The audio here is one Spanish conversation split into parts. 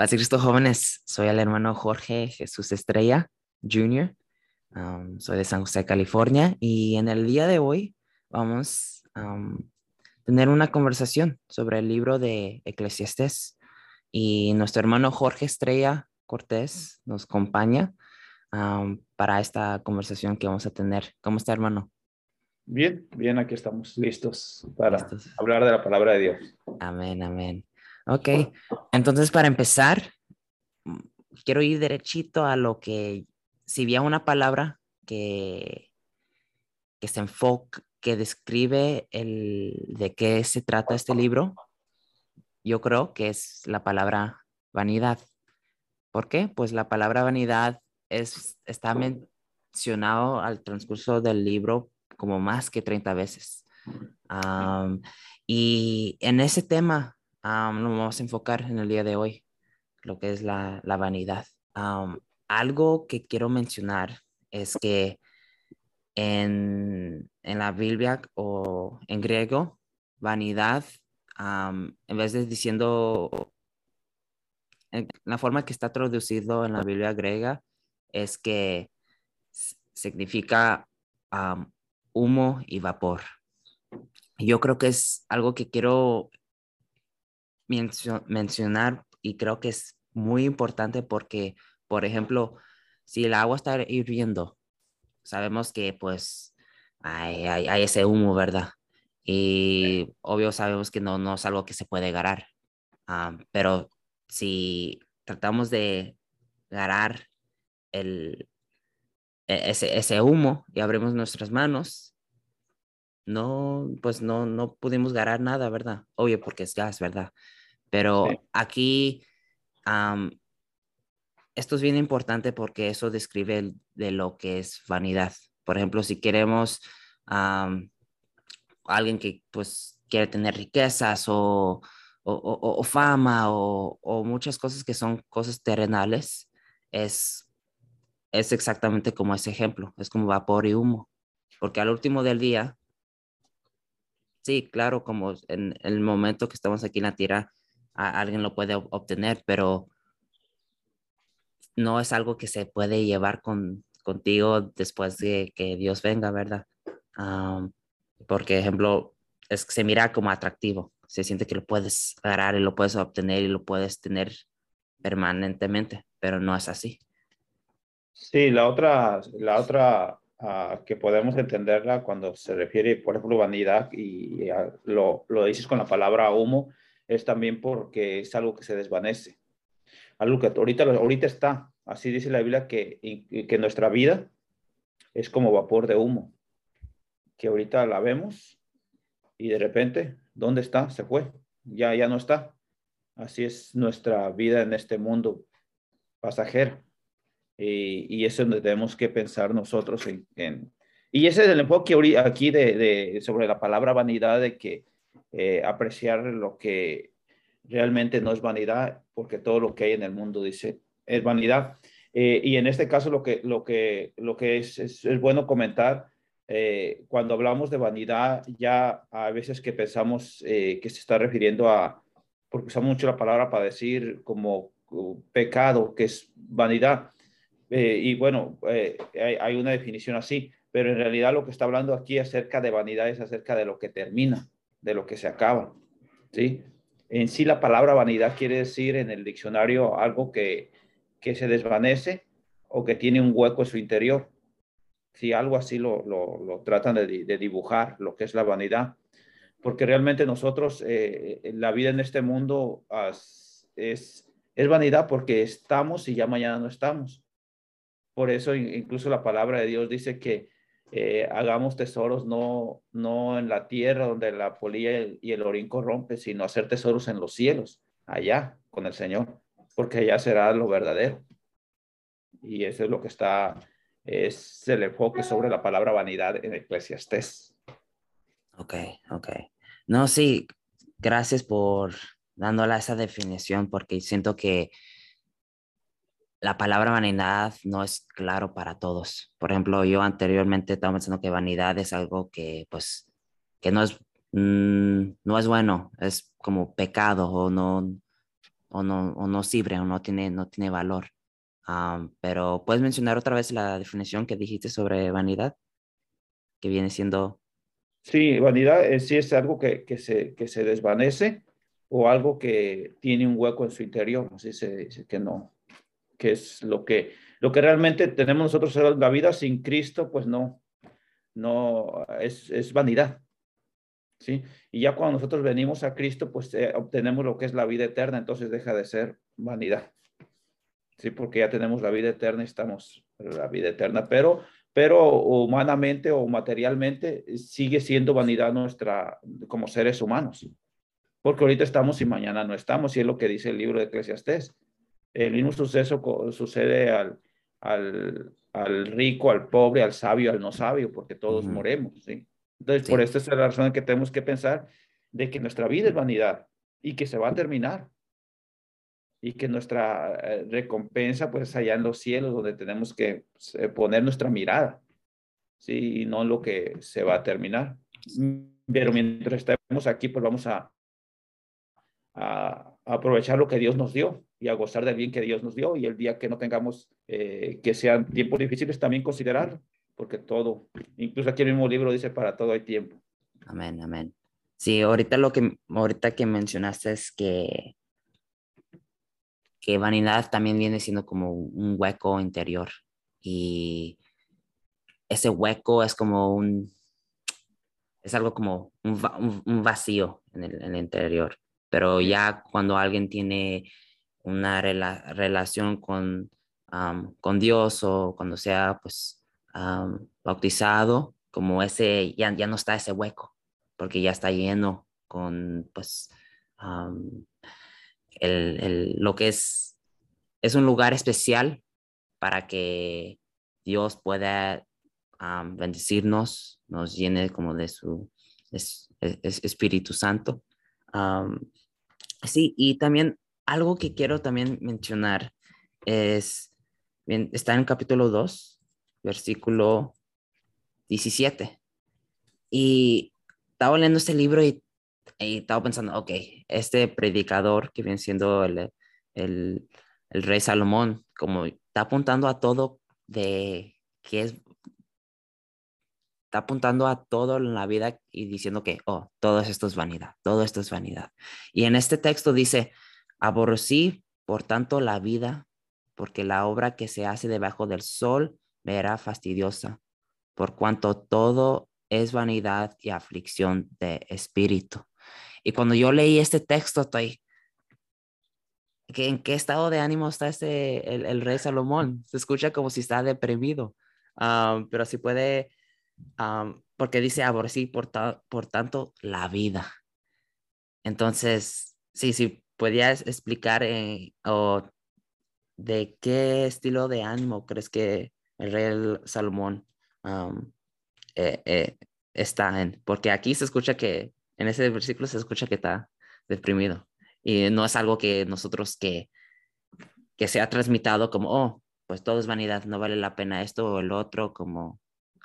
Paz Cristo jóvenes, soy el hermano Jorge Jesús Estrella Jr. Um, soy de San José, California y en el día de hoy vamos a um, tener una conversación sobre el libro de Eclesiastés y nuestro hermano Jorge Estrella Cortés nos acompaña um, para esta conversación que vamos a tener. ¿Cómo está hermano? Bien, bien, aquí estamos listos para hablar de la palabra de Dios. Amén, amén. Ok, entonces para empezar, quiero ir derechito a lo que, si había una palabra que, que se enfoca, que describe el, de qué se trata este libro, yo creo que es la palabra vanidad. ¿Por qué? Pues la palabra vanidad es, está mencionado al transcurso del libro como más que 30 veces. y en ese tema nos vamos a enfocar en el día de hoy, lo que es la, vanidad. algo que quiero mencionar es que en, la Biblia o en griego, vanidad, en vez de diciendo, la forma que está traducido en la Biblia griega es que significa humo y vapor. Yo creo que es algo que quiero mencionar y creo que es muy importante porque, por ejemplo, si el agua está hirviendo, sabemos que pues hay, hay, ese humo, ¿verdad? Y obvio sabemos que no, no es algo que se puede ganar, pero si tratamos de ganar el, e, ese, ese humo y abrimos nuestras manos, no, pues no, no pudimos ganar nada, ¿verdad? Obvio, porque es gas, ¿verdad? Pero aquí, esto es bien importante porque eso describe de lo que es vanidad. Por ejemplo, si queremos alguien que pues quiere tener riquezas o, o, fama o, muchas cosas que son cosas terrenales, es, es exactamente como ese ejemplo, es como vapor y humo. Porque al último del día, sí, claro, como en el momento que estamos aquí en la tierra, alguien lo puede obtener, pero no es algo que se puede llevar con, contigo después de que Dios venga, ¿verdad? porque, ejemplo, es se mira como atractivo, se siente que lo puedes agarrar y lo puedes obtener y lo puedes tener permanentemente, pero no es así. Sí, la otra, la otra ah, que podemos entenderla cuando se refiere, por ejemplo, vanidad y lo, lo dices con la palabra humo, es también porque es algo que se desvanece. Algo que ahorita, ahorita está. Así dice la Biblia que, que nuestra vida es como vapor de humo, que ahorita la vemos y de repente, ¿dónde está? Se fue, ya, ya no está. Así es nuestra vida en este mundo pasajero. Y, y eso es donde tenemos que pensar nosotros en, y ese es el enfoque aquí de, de, sobre la palabra vanidad, de que eh, apreciar lo que realmente no es vanidad, porque todo lo que hay en el mundo dice es vanidad. Eh, y en este caso lo que, lo que, lo que es, es, bueno comentar, eh, cuando hablamos de vanidad, ya a veces que pensamos que se está refiriendo a, porque usamos mucho la palabra para decir como uh, pecado, que es vanidad. y bueno, hay, hay, una definición así, pero en realidad lo que está hablando aquí acerca de vanidad es acerca de lo que termina de lo que se acaba. ¿sí? En sí la palabra vanidad quiere decir en el diccionario algo que, que se desvanece o que tiene un hueco en su interior. Si algo así lo, lo, tratan de, dibujar, lo que es la vanidad. Porque realmente nosotros, eh, la vida en este mundo es, es vanidad porque estamos y ya mañana no estamos. Por eso incluso la palabra de Dios dice que eh, hagamos tesoros no, no en la tierra donde la polilla y el, orín corrompe, sino hacer tesoros en los cielos, allá con el Señor, porque allá será lo verdadero. Y eso es lo que está, es el enfoque sobre la palabra vanidad en Eclesiastés. Ok, ok. No, sí, gracias por dándola esa definición, porque siento que la palabra vanidad no es claro para todos. Por ejemplo, yo anteriormente estaba pensando que vanidad es algo que, pues, que no es, mm, no es bueno, es como pecado o no, o no, o no sirve o no tiene, no tiene valor. pero puedes mencionar otra vez la definición que dijiste sobre vanidad, que viene siendo... Sí, vanidad es, sí es algo que, que, se, que se desvanece o algo que tiene un hueco en su interior, así se dice que no, que es lo que, lo que realmente tenemos nosotros en la vida sin Cristo, pues no, no, es, es vanidad. ¿sí? Y ya cuando nosotros venimos a Cristo, pues eh, obtenemos lo que es la vida eterna, entonces deja de ser vanidad. Sí, porque ya tenemos la vida eterna y estamos en la vida eterna, pero, pero humanamente o materialmente sigue siendo vanidad nuestra como seres humanos. Porque ahorita estamos y mañana no estamos, y es lo que dice el libro de Eclesiastés. El mismo suceso sucede al, al, al rico, al pobre, al sabio, al no sabio, porque todos moremos, ¿sí? Entonces, por esta es la razón que tenemos que pensar de que nuestra vida es vanidad y que se va a terminar y que nuestra eh, recompensa pues allá en los cielos donde tenemos que pues, eh, poner nuestra mirada, ¿sí? Y no lo que se va a terminar. Pero mientras estemos aquí, pues vamos a, a, aprovechar lo que Dios nos dio y a gozar del bien que Dios nos dio y el día que no tengamos, eh, que sean tiempos difíciles, también considerarlo porque todo, incluso aquí el mismo libro dice, para todo hay tiempo. Amén, amén. Sí, ahorita lo que, ahorita que mencionaste es que, que vanidad también viene siendo como un hueco interior y ese hueco es como un, es algo como un, vacío en el, interior, pero ya cuando alguien tiene una relación con, con Dios o cuando sea pues bautizado, como ese, ya, ya no está ese hueco, porque ya está lleno con, pues, el, el, lo que es, es un lugar especial para que Dios pueda bendecirnos, nos llene como de su Espíritu Santo. Sí, y también algo que quiero también mencionar es, está en capítulo 2, versículo 17. Y estaba leyendo este libro y, estaba pensando, ok, este predicador que viene siendo el, el, el, rey Salomón, como está apuntando a todo de que es, está apuntando a todo en la vida y diciendo que, oh, todo esto es vanidad, todo esto es vanidad. Y en este texto dice, aborrecí, por tanto, la vida, porque la obra que se hace debajo del sol me era fastidiosa, por cuanto todo es vanidad y aflicción de espíritu. Y cuando yo leí este texto, estoy, ¿en qué estado de ánimo está este, el, rey Salomón? Se escucha como si está deprimido, pero si puede, porque dice aborrecí por, por tanto la vida. Entonces, sí, sí, podías explicar eh, o de qué estilo de ánimo crees que el rey Salomón eh, eh, está en, porque aquí se escucha que, en ese versículo se escucha que está deprimido y no es algo que nosotros que, que se ha transmitido como, oh, pues todo es vanidad, no vale la pena esto o el otro, como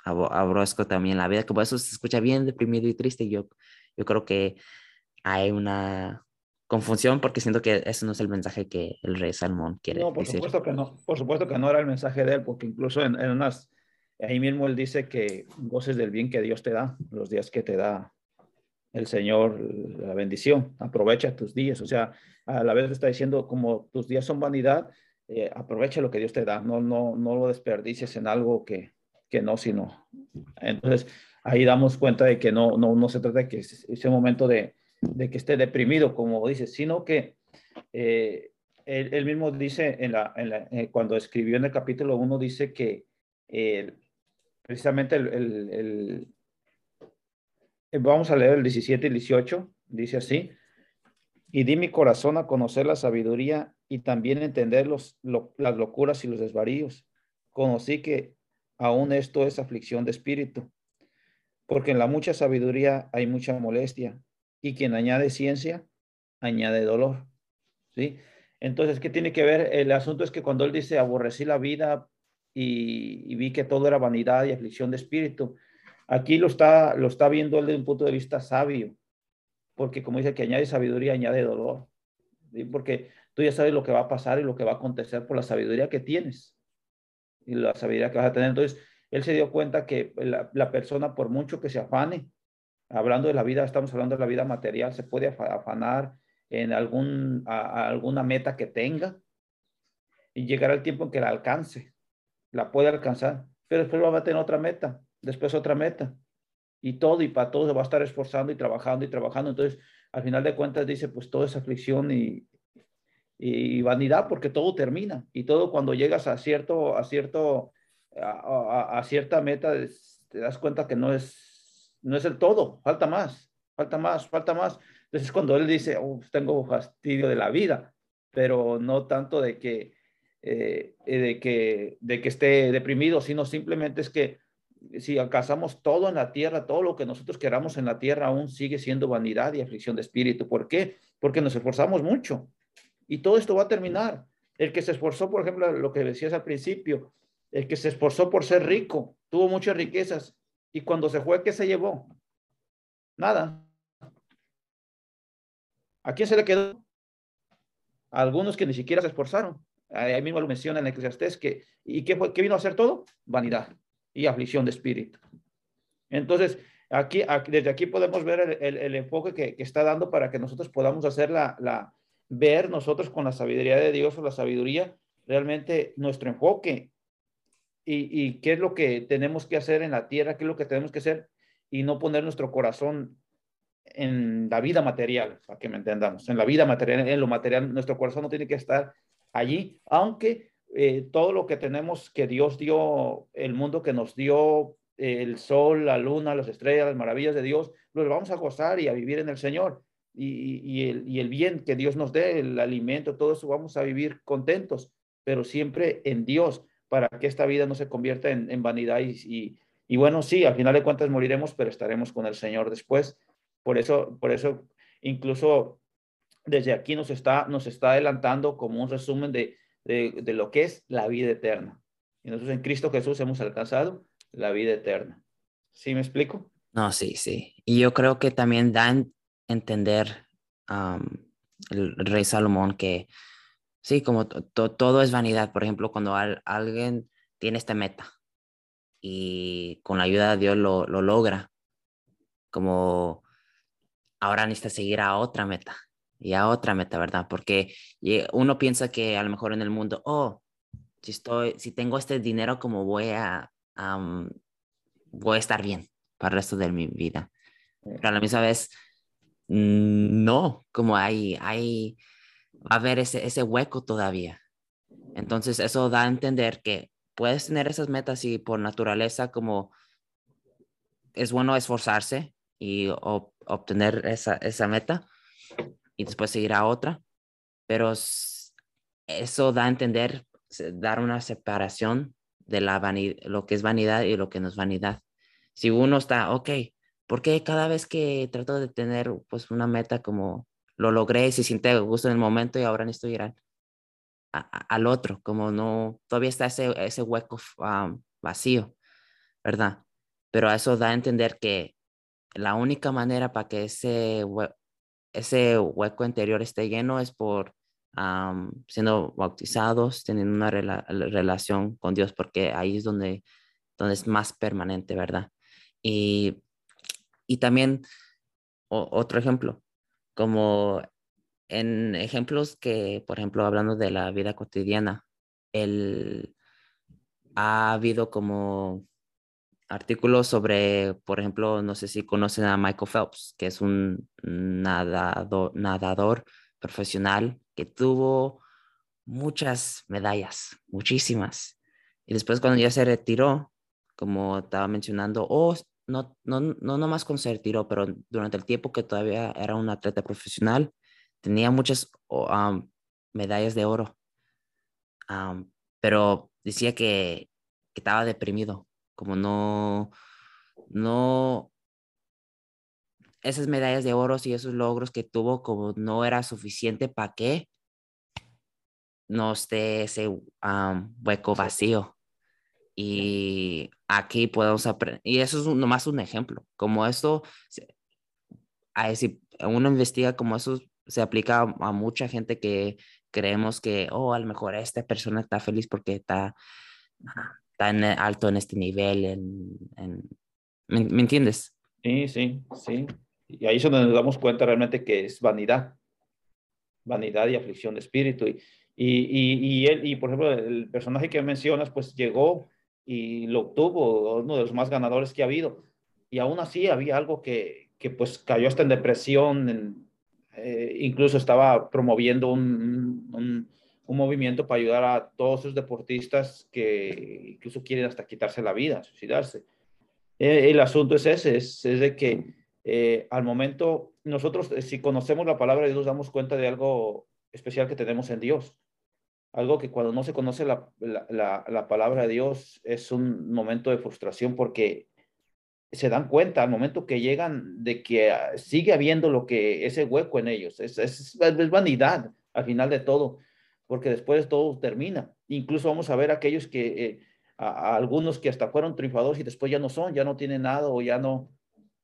abrosco también la vida, como eso se escucha bien deprimido y triste. Yo, yo creo que hay una confusión porque siento que ese no es el mensaje que el rey Salmón quiere no, por Supuesto que no, por supuesto que no era el mensaje de él, porque incluso en, en, unas, ahí mismo él dice que goces del bien que Dios te da, los días que te da el Señor, la bendición, aprovecha tus días, o sea, a la vez está diciendo como tus días son vanidad, eh, aprovecha lo que Dios te da, no, no, no lo desperdicies en algo que, que no, sino. Entonces, ahí damos cuenta de que no, no, no se trata de que ese momento de, de que esté deprimido, como dice, sino que eh, él, mismo dice, en la, eh, cuando escribió en el capítulo 1, dice que precisamente el, eh, vamos a leer el 17 y 18, dice así, y di mi corazón a conocer la sabiduría y también entender los, las locuras y los desvaríos. Conocí que aún esto es aflicción de espíritu, porque en la mucha sabiduría hay mucha molestia y quien añade ciencia, añade dolor. ¿Sí? Entonces, ¿qué tiene que ver? El asunto es que cuando él dice, aborrecí la vida y, vi que todo era vanidad y aflicción de espíritu, aquí lo está, lo está viendo él desde un punto de vista sabio, porque como dice que añade sabiduría, añade dolor. ¿sí? Porque Tú ya sabes lo que va a pasar y lo que va a acontecer por la sabiduría que tienes y la sabiduría que vas a tener. Entonces, él se dio cuenta que la, persona, por mucho que se afane, hablando de la vida, estamos hablando de la vida material, se puede afanar en algún, alguna meta que tenga y llegará el tiempo en que la alcance, la puede alcanzar, pero después va a tener otra meta, después otra meta. Y todo y para todo se va a estar esforzando y trabajando y trabajando. Entonces, al final de cuentas dice, pues todo es aflicción y, y vanidad porque todo termina y todo cuando llegas a cierto, a cierto, a, cierta meta te das cuenta que no es, no es el todo, falta más, falta más, falta más. Entonces cuando él dice, tengo fastidio de la vida, pero no tanto de que, eh, de que, de que esté deprimido, sino simplemente es que si alcanzamos todo en la tierra, todo lo que nosotros queramos en la tierra aún sigue siendo vanidad y aflicción de espíritu. ¿Por qué? Porque nos esforzamos mucho y todo esto va a terminar. El que se esforzó, por ejemplo, lo que decías al principio, el que se esforzó por ser rico, tuvo muchas riquezas y cuando se fue, ¿qué se llevó? Nada. ¿A quién se le quedó? A algunos que ni siquiera se esforzaron. Ahí mismo lo menciona en Eclesiastés que, ¿y qué, qué vino a hacer todo? Vanidad y aflicción de espíritu. Entonces, aquí, desde aquí podemos ver el, enfoque que, está dando para que nosotros podamos hacer la, ver nosotros con la sabiduría de Dios o la sabiduría realmente nuestro enfoque y, qué es lo que tenemos que hacer en la tierra, qué es lo que tenemos que hacer y no poner nuestro corazón en la vida material, para que me entendamos, en la vida material, en lo material, nuestro corazón no tiene que estar allí, aunque eh, todo lo que tenemos que Dios dio, el mundo que nos dio, el sol, la luna, las estrellas, las maravillas de Dios, los vamos a gozar y a vivir en el Señor y, el, bien que Dios nos dé, el alimento, todo eso, vamos a vivir contentos, pero siempre en Dios, para que esta vida no se convierta en, vanidad. Y, bueno, sí, al final de cuentas moriremos, pero estaremos con el Señor después. Por eso, por eso incluso desde aquí nos está, nos está adelantando como un resumen de, de lo que es la vida eterna. Y nosotros en Cristo Jesús hemos alcanzado la vida eterna. ¿Sí me explico? No, sí, sí. Y yo creo que también dan entender el rey Salomón que sí, como todo es vanidad. Por ejemplo, cuando alguien tiene esta meta y con la ayuda de Dios lo, lo logra, como ahora necesita seguir a otra meta y a otra meta, ¿verdad? Porque uno piensa que a lo mejor en el mundo, oh, si estoy, si tengo este dinero, como voy a, voy a estar bien para el resto de mi vida. Pero a la misma vez, no, como hay, hay, va a haber ese, ese hueco todavía. Entonces, eso da a entender que puedes tener esas metas y por naturaleza como es bueno esforzarse y obtener esa, esa meta y después seguir a otra, pero eso da a entender, dar una separación de la lo que es vanidad y lo que no es vanidad. Si uno está, ok, porque cada vez que trato de tener pues una meta como lo logré, si siente gusto en el momento y ahora necesito ir al otro, como no, todavía está ese, ese hueco vacío, ¿verdad? Pero eso da a entender que la única manera para que ese, ese hueco interior esté lleno es por siendo bautizados, teniendo una relación con Dios, porque ahí es donde, donde es más permanente, ¿verdad? Y y también otro ejemplo, como en ejemplos que, por ejemplo, hablando de la vida cotidiana, el, ha habido como artículos sobre, por ejemplo, no sé si conocen a Michael Phelps, que es un nadador, nadador profesional que tuvo muchas medallas, muchísimas. Y después cuando ya se retiró, como estaba mencionando, oh, no, no, no nomás con ser tiro, pero durante el tiempo que todavía era un atleta profesional, tenía muchas medallas de oro. pero decía que, que, estaba deprimido, como no, no, esas medallas de oro y esos logros que tuvo, como no era suficiente para que no esté ese hueco vacío. Y aquí podemos aprender, y eso es nomás un ejemplo, como esto, si uno investiga como esos se aplica a, mucha gente que creemos que, oh, a lo mejor esta persona está feliz porque está tan alto en este nivel. En, ¿me, entiendes? Sí, sí, sí. Y ahí es donde nos damos cuenta realmente que es vanidad. Vanidad y aflicción de espíritu. Y, y, y, él, y por ejemplo, el personaje que mencionas, pues llegó y lo obtuvo, uno de los más ganadores que ha habido. Y aún así había algo que, que pues cayó hasta en depresión, eh, incluso estaba promoviendo un, un, movimiento para ayudar a todos esos deportistas que incluso quieren hasta quitarse la vida, suicidarse. Eh, el asunto es ese, es, es de que eh, al momento nosotros, si conocemos la palabra de Dios, damos cuenta de algo especial que tenemos en Dios algo que cuando no se conoce la, la, palabra de Dios es un momento de frustración porque se dan cuenta al momento que llegan de que ah, sigue habiendo lo que ese hueco en ellos. Es, es, es vanidad al final de todo, porque después todo termina. Incluso vamos a ver aquellos que, eh, a, algunos que hasta fueron triunfadores y después ya no son, ya no tienen nada o ya no,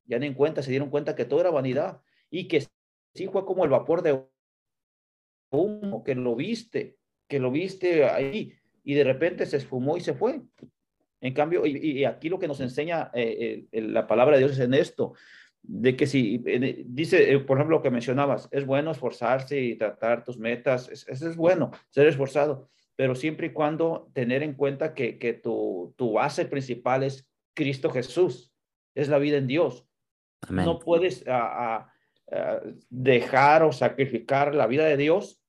ya ni en cuenta, se dieron cuenta que todo era vanidad y que sí fue como el vapor de humo que lo viste, que lo viste ahí y de repente se esfumó y se fue. En cambio, y, aquí lo que nos enseña eh, la palabra de Dios es en esto, de que si, dice, eh, por ejemplo, lo que mencionabas, es bueno esforzarse y tratar tus metas, eso es, bueno, ser esforzado, pero siempre y cuando tener en cuenta que, que tu, tu base principal es Cristo Jesús, es la vida en Dios. No puedes dejar o sacrificar la vida de Dios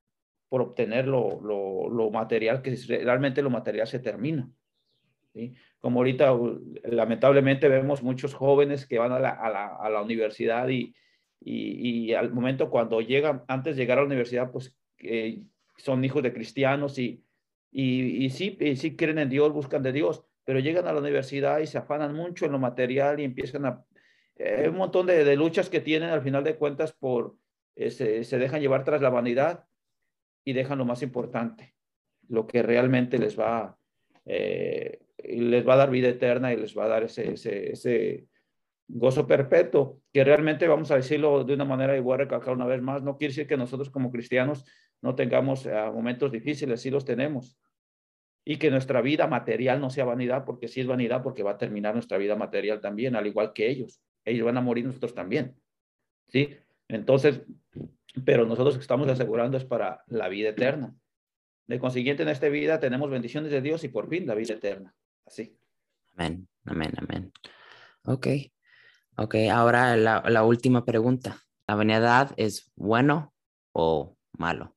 por obtener lo, lo, material, que realmente lo material se termina. ¿sí? Como ahorita, lamentablemente, vemos muchos jóvenes que van a la, a la, a la universidad y, y, y, al momento cuando llegan, antes de llegar a la universidad, pues eh, son hijos de cristianos y, y, y sí, sí creen en Dios, buscan de Dios, pero llegan a la universidad y se afanan mucho en lo material y empiezan a... Eh, un montón de, de, luchas que tienen al final de cuentas por... Eh, se, se dejan llevar tras la vanidad y dejan lo más importante, lo que realmente les va, eh, les va a dar vida eterna y les va a dar ese, ese, gozo perpetuo, que realmente vamos a decirlo de una manera voy a recalcar una vez más, no quiere decir que nosotros como cristianos no tengamos eh, momentos difíciles, sí los tenemos. Y que nuestra vida material no sea vanidad, porque sí es vanidad, porque va a terminar nuestra vida material también, al igual que ellos. Ellos van a morir, nosotros también. ¿Sí? Entonces, pero nosotros estamos asegurando es para la vida eterna. De consiguiente, en esta vida tenemos bendiciones de Dios y por fin la vida eterna. Así. Amén, amén, amén. Ok, ok, ahora la, la última pregunta. ¿La vanidad es bueno o malo?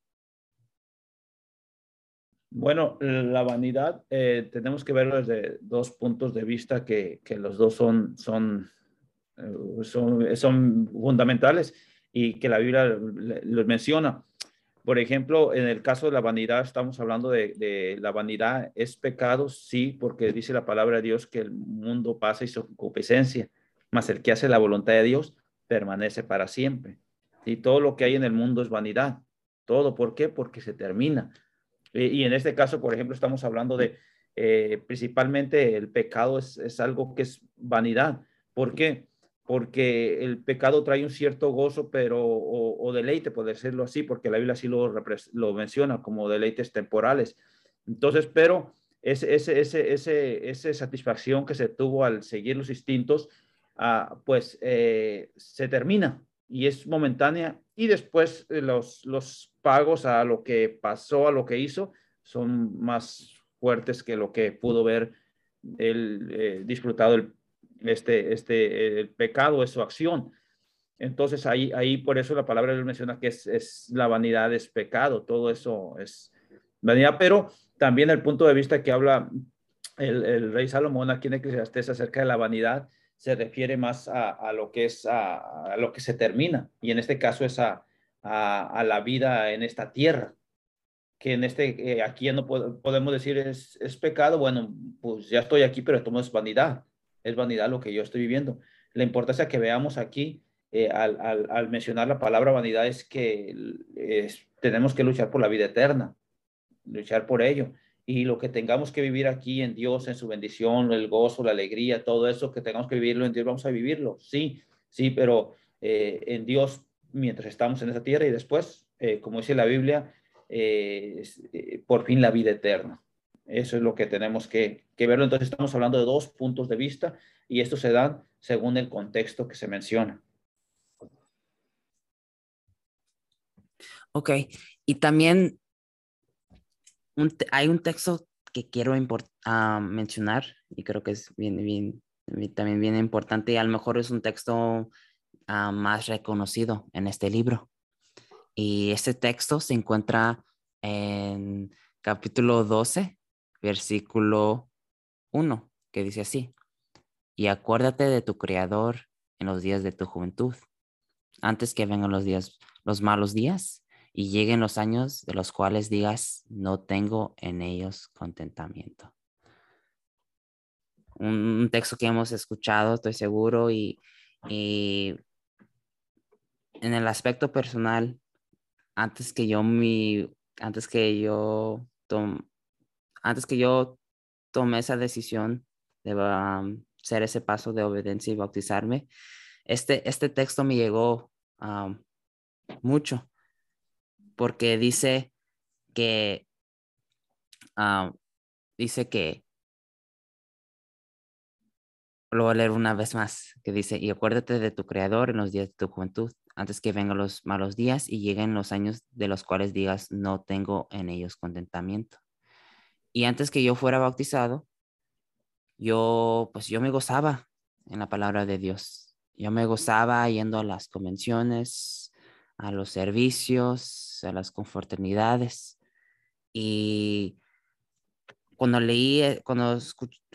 Bueno, la vanidad eh, tenemos que verlo desde dos puntos de vista que, que los dos son, son, eh, son, son fundamentales y que la Biblia los menciona. Por ejemplo, en el caso de la vanidad, estamos hablando de, la vanidad, ¿es pecado? Sí, porque dice la palabra de Dios que el mundo pasa y su concupiscencia, mas el que hace la voluntad de Dios permanece para siempre. Y todo lo que hay en el mundo es vanidad. Todo, ¿por qué? Porque se termina. Y, en este caso, por ejemplo, estamos hablando de, eh, principalmente el pecado es, es algo que es vanidad. ¿Por qué? Porque el pecado trae un cierto gozo, pero, o, deleite, por decirlo así, porque la Biblia así lo, lo menciona como deleites temporales. Entonces, pero ese, ese, ese, ese, esa satisfacción que se tuvo al seguir los instintos, ah, pues eh, se termina y es momentánea y después eh, los, los pagos a lo que pasó, a lo que hizo, son más fuertes que lo que pudo ver el eh, disfrutado el, este, este, el pecado es su acción. Entonces ahí, ahí por eso la palabra menciona que es, es, la vanidad es pecado, todo eso es vanidad, pero también el punto de vista que habla el, el rey Salomón aquí en Eclesiastes acerca de la vanidad se refiere más a, a lo que es a, a, lo que se termina y en este caso es a, a la vida en esta tierra que en este eh, aquí no podemos decir es, es pecado, bueno, pues ya estoy aquí, pero esto es vanidad es vanidad lo que yo estoy viviendo. La importancia que veamos aquí eh, al, mencionar la palabra vanidad es que tenemos que luchar por la vida eterna, luchar por ello. Y lo que tengamos que vivir aquí en Dios, en su bendición, el gozo, la alegría, todo eso que tengamos que vivirlo en Dios, vamos a vivirlo. Sí, sí, pero eh, en Dios mientras estamos en esa tierra y después, eh, como dice la Biblia, por fin la vida eterna. Eso es lo que tenemos que, que, verlo. Entonces estamos hablando de dos puntos de vista y estos se dan según el contexto que se menciona. Ok, y también hay un texto que quiero uh, mencionar y creo que es bien, bien, también bien importante y a lo mejor es un texto uh, más reconocido en este libro. Y este texto se encuentra en capítulo 12, versículo 1, que dice así, y acuérdate de tu Creador en los días de tu juventud, antes que vengan los días, los malos días y lleguen los años de los cuales digas, no tengo en ellos contentamiento. Un, texto que hemos escuchado, estoy seguro, y, en el aspecto personal, antes que yo mi, antes que yo antes que yo tomé esa decisión de um, hacer ese paso de obediencia y bautizarme, este, este texto me llegó um, mucho porque dice que, ah, dice que, lo voy a leer una vez más, que dice, y acuérdate de tu Creador en los días de tu juventud, antes que vengan los malos días y lleguen los años de los cuales digas, no tengo en ellos contentamiento. Y antes que yo fuera bautizado, yo, pues yo me gozaba en la palabra de Dios. Yo me gozaba yendo a las convenciones, a los servicios, a las confraternidades. Y cuando leí, eh, cuando,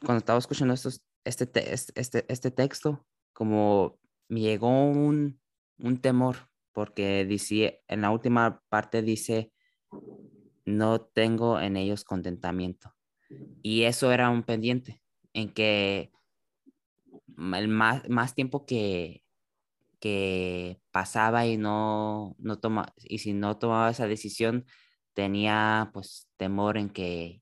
cuando estaba escuchando estos, este, este, este texto, como me llegó un, un temor, porque dice, en la última parte dice, no tengo en ellos contentamiento. Y eso era un pendiente, en que el más, más tiempo que, que pasaba y no, no toma, y si no tomaba esa decisión, tenía pues temor en que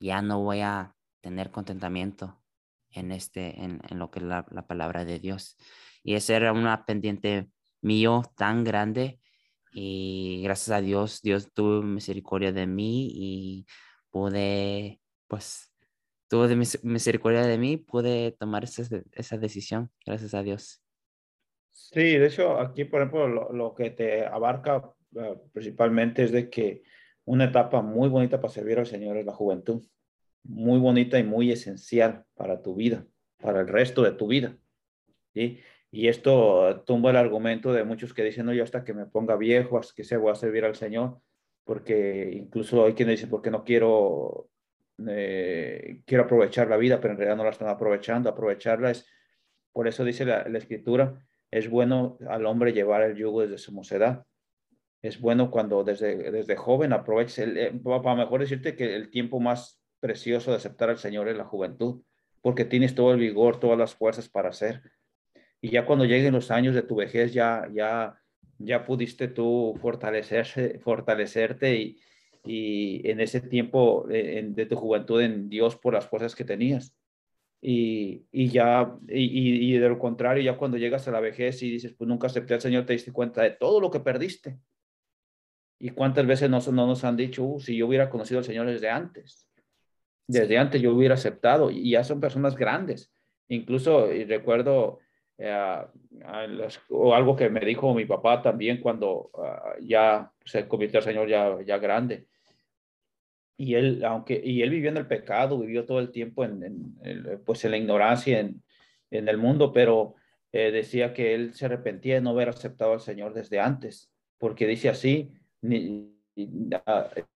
ya no voy a tener contentamiento en este, en, en lo que es la, la, palabra de Dios. Y esa era una pendiente mío tan grande y gracias a Dios, Dios tuvo misericordia de mí y pude, pues, tuvo misericordia de mí, pude tomar esa, esa decisión, gracias a Dios. Sí, de hecho, aquí, por ejemplo, lo, que te abarca eh, principalmente es de que una etapa muy bonita para servir al Señor es la juventud. Muy bonita y muy esencial para tu vida, para el resto de tu vida. ¿sí? Y esto tumba el argumento de muchos que dicen, yo hasta que me ponga viejo, hasta que se voy a servir al Señor, porque incluso hay quienes dicen, porque no quiero, eh, quiero aprovechar la vida, pero en realidad no la están aprovechando. Aprovecharla es, por eso dice la, la escritura, es bueno al hombre llevar el yugo desde su mocedad. Es bueno cuando desde, desde joven aproveches, el, eh, para mejor decirte que el tiempo más precioso de aceptar al Señor es la juventud, porque tienes todo el vigor, todas las fuerzas para hacer. Y ya cuando lleguen los años de tu vejez, ya, ya, ya pudiste tú fortalecerse, fortalecerte y, y en ese tiempo de, de tu juventud en Dios por las fuerzas que tenías y, y ya, y, y, de lo contrario, ya cuando llegas a la vejez y dices, pues nunca acepté al Señor, te diste cuenta de todo lo que perdiste. Y cuántas veces no, no nos han dicho, uh, si yo hubiera conocido al Señor desde antes, desde antes yo hubiera aceptado, y ya son personas grandes. Incluso y recuerdo eh, o algo que me dijo mi papá también cuando ah, ya se convirtió al Señor ya, ya grande y él, aunque, y él vivió en el pecado, vivió todo el tiempo en, pues en la ignorancia en, en el mundo, pero eh, decía que él se arrepentía de no haber aceptado al Señor desde antes, porque dice así, ni,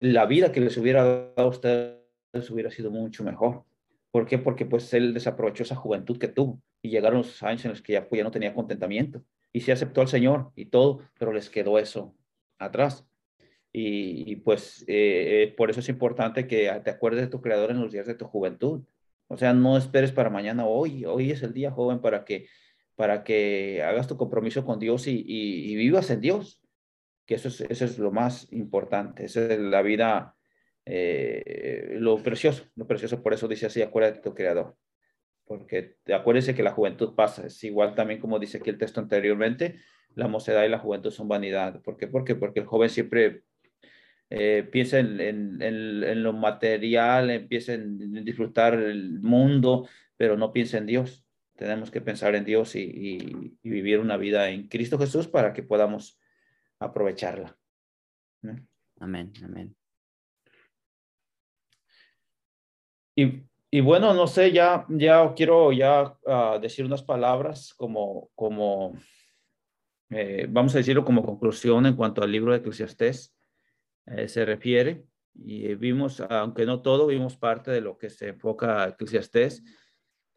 la, vida que les hubiera dado a ustedes hubiera sido mucho mejor. ¿Por qué? Porque pues él desaprovechó esa juventud que tuvo y llegaron los años en los que ya, pues, ya no tenía contentamiento y se aceptó al Señor y todo, pero les quedó eso atrás. Y, pues eh, eh, por eso es importante que te acuerdes de tu creador en los días de tu juventud. O sea, no esperes para mañana, hoy, hoy es el día joven para que, para que hagas tu compromiso con Dios y, y, vivas en Dios, que eso es, eso es lo más importante, esa es la vida, eh, lo precioso, lo precioso, por eso dice así, acuérdate de tu creador, porque acuérdese que la juventud pasa, es igual también como dice aquí el texto anteriormente, la mocedad y la juventud son vanidad. ¿Por qué? Porque, porque el joven siempre eh, piensa en, en, en, lo material, empieza en, disfrutar el mundo, pero no piensa en Dios. Tenemos que pensar en Dios y, y, y vivir una vida en Cristo Jesús para que podamos aprovecharla. Amén, amén. Y, y, bueno, no sé, ya, ya quiero ya uh, decir unas palabras como, como eh, vamos a decirlo como conclusión en cuanto al libro de Eclesiastés eh, se refiere. Y vimos, aunque no todo, vimos parte de lo que se enfoca a Eclesiastés,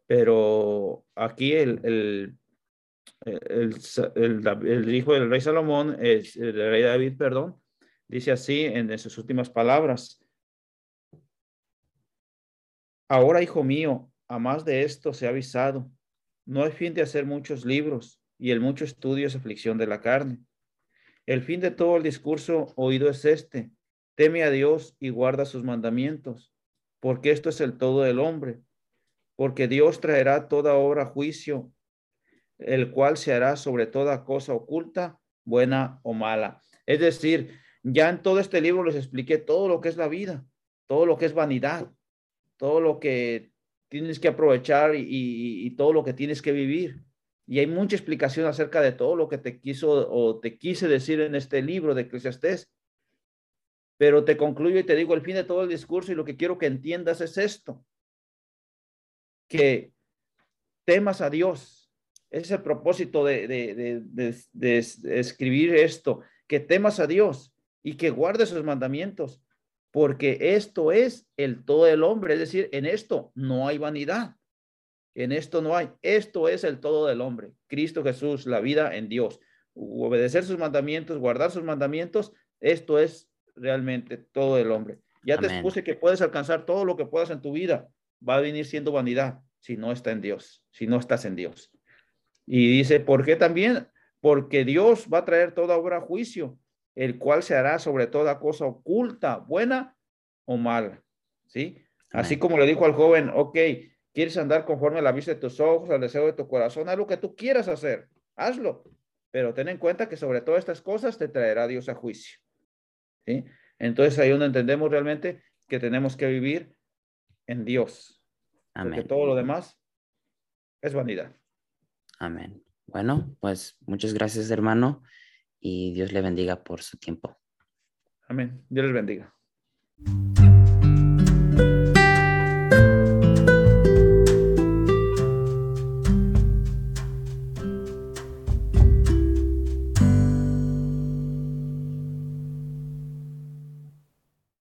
pero aquí el, el, el, el, hijo del rey Salomón, el, rey David, perdón, dice así en sus últimas palabras. Ahora, hijo mío, a más de esto se ha avisado. No hay fin de hacer muchos libros y el mucho estudio es aflicción de la carne. El fin de todo el discurso oído es este. Teme a Dios y guarda sus mandamientos, porque esto es el todo del hombre. Porque Dios traerá toda obra juicio, el cual se hará sobre toda cosa oculta, buena o mala. Es decir, ya en todo este libro les expliqué todo lo que es la vida, todo lo que es vanidad, todo lo que tienes que aprovechar y, y todo lo que tienes que vivir. Y hay mucha explicación acerca de todo lo que te quiso o te quise decir en este libro de Eclesiastés. Pero te concluyo y te digo el fin de todo el discurso y lo que quiero que entiendas es esto, que temas a Dios. es el propósito de, de, de, de, escribir esto, que temas a Dios y que guardes sus mandamientos, porque esto es el todo del hombre, es decir, en esto no hay vanidad. En esto no hay. Esto es el todo del hombre. Cristo Jesús, la vida en Dios. Obedecer sus mandamientos, guardar sus mandamientos, esto es realmente todo el hombre. Ya te expuse que puedes alcanzar todo lo que puedas en tu vida. Va a venir siendo vanidad si no está en Dios, si no estás en Dios. Y dice, ¿por qué también? Porque Dios va a traer toda obra a juicio, el cual se hará sobre toda cosa oculta, buena o mala. ¿Sí? Así como le dijo al joven, ok, quieres andar conforme a la vista de tus ojos, al deseo de tu corazón, haz lo que tú quieras hacer, hazlo. Pero ten en cuenta que sobre todas estas cosas te traerá Dios a juicio. ¿sí? Entonces ahí donde entendemos realmente que tenemos que vivir en Dios. Amén. Porque todo lo demás es vanidad. Amén. Bueno, pues muchas gracias, hermano, y Dios le bendiga por su tiempo. Amén. Dios les bendiga.